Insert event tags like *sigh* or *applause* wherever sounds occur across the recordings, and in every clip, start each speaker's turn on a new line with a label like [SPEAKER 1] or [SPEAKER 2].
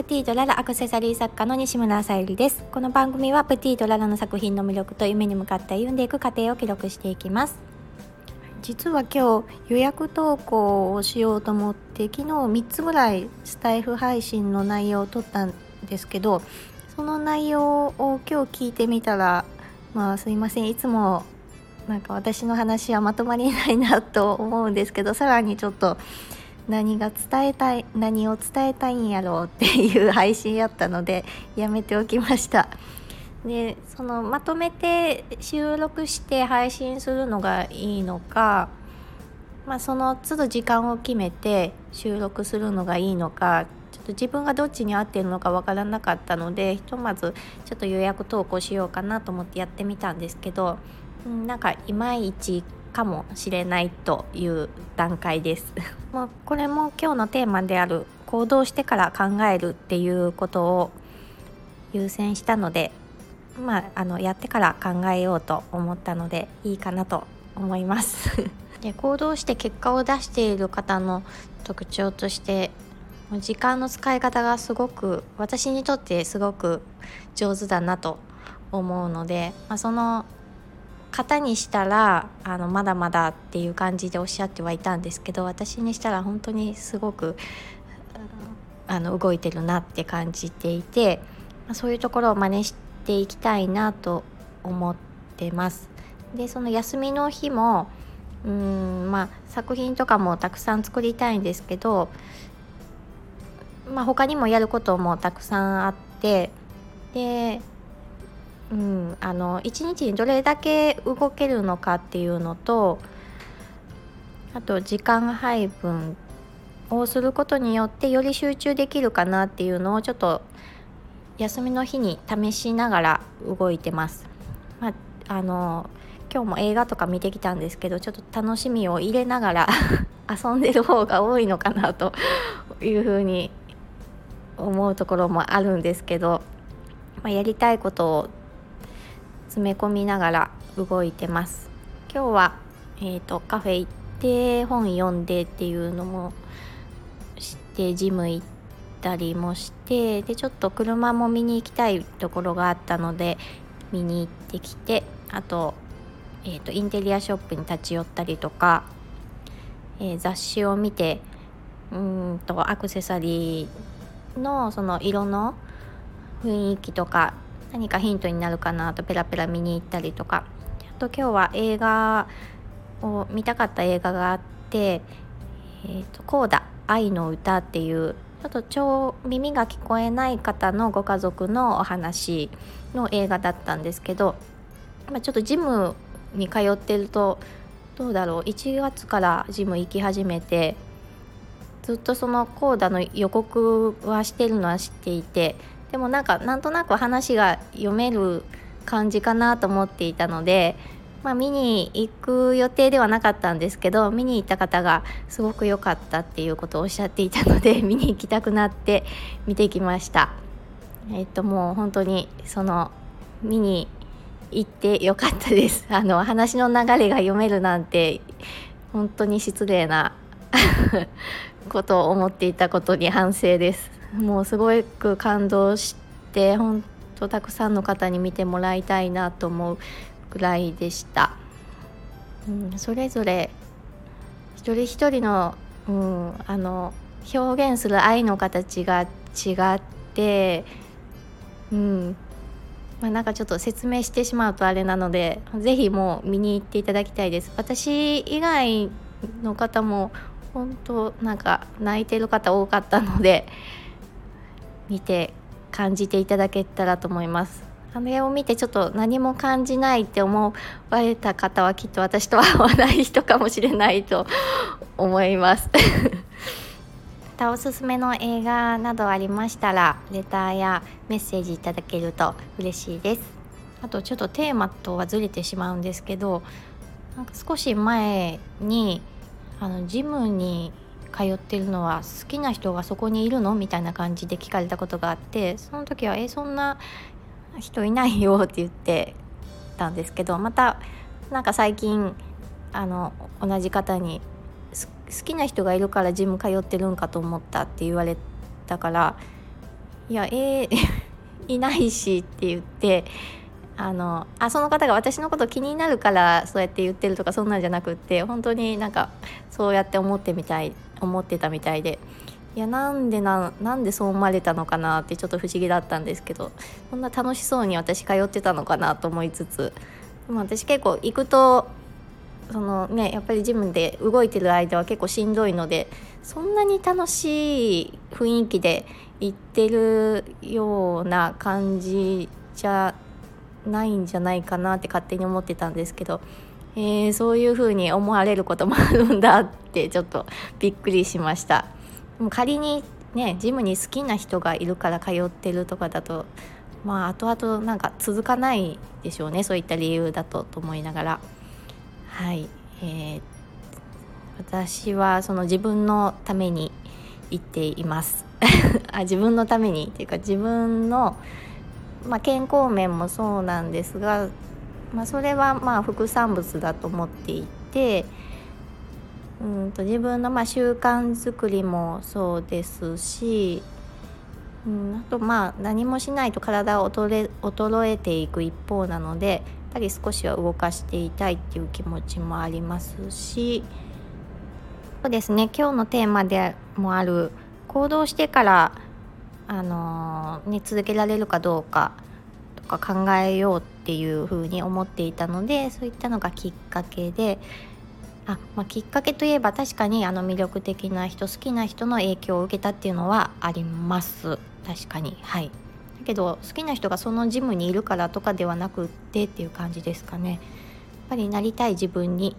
[SPEAKER 1] プティドララアクセサリー作家の西村さゆりです。この番組はプティドララの作品の魅力と夢に向かって歩んでいく過程を記録していきます。実は今日予約投稿をしようと思って昨日3つぐらいスタイフ配信の内容を撮ったんですけどその内容を今日聞いてみたらまあすいません。いつもなんか私の話はまとまりないなと思うんですけどさらにちょっと何が伝えたい何を伝えたいんやろうっていう配信やったのでやめておきました。でそのまとめて収録して配信するのがいいのか、まあ、その都度時間を決めて収録するのがいいのかちょっと自分がどっちに合ってるのかわからなかったのでひとまずちょっと予約投稿しようかなと思ってやってみたんですけどなんかいまいちかもしれないという段階です。*laughs* もうこれも今日のテーマである行動してから考えるっていうことを優先したのでまああのやってから考えようと思ったのでいいかなと思います。*laughs* で行動して結果を出している方の特徴として時間の使い方がすごく私にとってすごく上手だなと思うので、まあ、その方にしたらあのまだまだっていう感じでおっしゃってはいたんですけど私にしたら本当にすごくあの動いてるなって感じていてそういうところを真似していきたいなと思ってます。でその休みの日もうんまあ作品とかもたくさん作りたいんですけど、まあ、他にもやることもたくさんあってでうん、あの1日にどれだけ動けるのかっていうのとあと時間配分をすることによってより集中できるかなっていうのをちょっと休みの日に試しながら動いてます。まあ、あの今日も映画とか見てきたんですけどちょっと楽しみを入れながら *laughs* 遊んでる方が多いのかなというふうに思うところもあるんですけど、まあ、やりたいことを詰め込みながら動いてます。今日は、えーと、カフェ行って本読んでっていうのもしてジム行ったりもしてでちょっと車も見に行きたいところがあったので見に行ってきてあと,、えーと、インテリアショップに立ち寄ったりとか、えー、雑誌を見てうんとアクセサリーのその色の雰囲気とか何かヒントになるかなとペラペラ見に行ったりとか。あと今日は映画を見たかった映画があって「えーと、コーダ愛の歌」っていうちょっと超耳が聞こえない方のご家族のお話の映画だったんですけど、まあ、ちょっとジムに通ってるとどうだろう1月からジム行き始めてずっとそのコーダの予告はしてるのは知っていてでもなんかなんとなく話が読める感じかなと思っていたので、まあ、見に行く予定ではなかったんですけど見に行った方がすごく良かったっていうことをおっしゃっていたので *laughs* 見に行きたくなって見てきました。えっともう本当にその見に行ってよかったです。*laughs* あの話の流れが読めるなんて本当に失礼な *laughs* ことを思っていたことに反省です。もうすごく感動して本当たくさんの方に見てもらいたいなと思うぐらいでした。うん、それぞれ一人一人の,、うん、あの表現する愛の形が違って、うんまあ、なんかちょっと説明してしまうとあれなので是非もう見に行っていただきたいです。私以外の方も本当なんか泣いてる方多かったので見て感じていただけたらと思います。あれを見てちょっと何も感じないって思われた方はきっと私とは合わない人かもしれないと思います。またおすすめの映画などありましたらレターやメッセージいただけると嬉しいです。あとちょっとテーマとはずれてしまうんですけどなんか少し前にあのジムに通ってるのは好きな人がそこにいるの？みたいな感じで聞かれたことがあってその時は「えそんな人いないよ」って言ってたんですけどまたなんか最近あの同じ方に「好きな人がいるからジム通ってるんかと思った」って言われたからいやえー、*laughs* いないしって言ってあのあその方が私のこと気になるからそうやって言ってるとかそんなんじゃなくって本当になんかそうやって思ってみたい思ってたみたいでいやなんでななんでそう思われたのかなってちょっと不思議だったんですけどそんな楽しそうに私通ってたのかなと思いつつでも私結構行くとそのねやっぱりジムで動いてる間は結構しんどいのでそんなに楽しい雰囲気で行ってるような感じじゃないんじゃないかなって勝手に思ってたんですけど、えー、そういう風に思われることもあるんだってちょっとびっくりしました。でも仮にねジムに好きな人がいるから通ってるとかだとまあ後々なんか続かないでしょうねそういった理由だとと思いながら。はい、えー、私はその自分のために行っています。*laughs* あ自分のためにっていうか自分のまあ、健康面もそうなんですが、まあ、それはまあ副産物だと思っていてうんと自分のまあ習慣づくりもそうですし、うん、あとまあ何もしないと体が衰えていく一方なのでやっぱり少しは動かしていたいっていう気持ちもありますしそうですね今日のテーマでもある行動してからあのね、続けられるかどうかとか考えようってっていうふうに思っていたのでそういったのがきっかけであ、まあ、きっかけといえば確かにあの魅力的な人好きな人の影響を受けたっていうのはあります。確かに。はい。だけど好きな人がそのジムにいるからとかではなくってっていう感じですかね。やっぱりなりたい自分に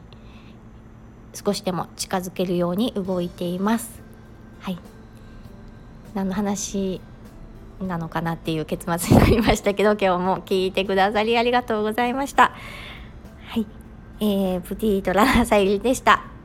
[SPEAKER 1] 少しでも近づけるように動いています。はい。何の話なのかなっていう結末になりましたけど今日も聞いてくださりありがとうございました。はい、えー、プティートララサイリでした。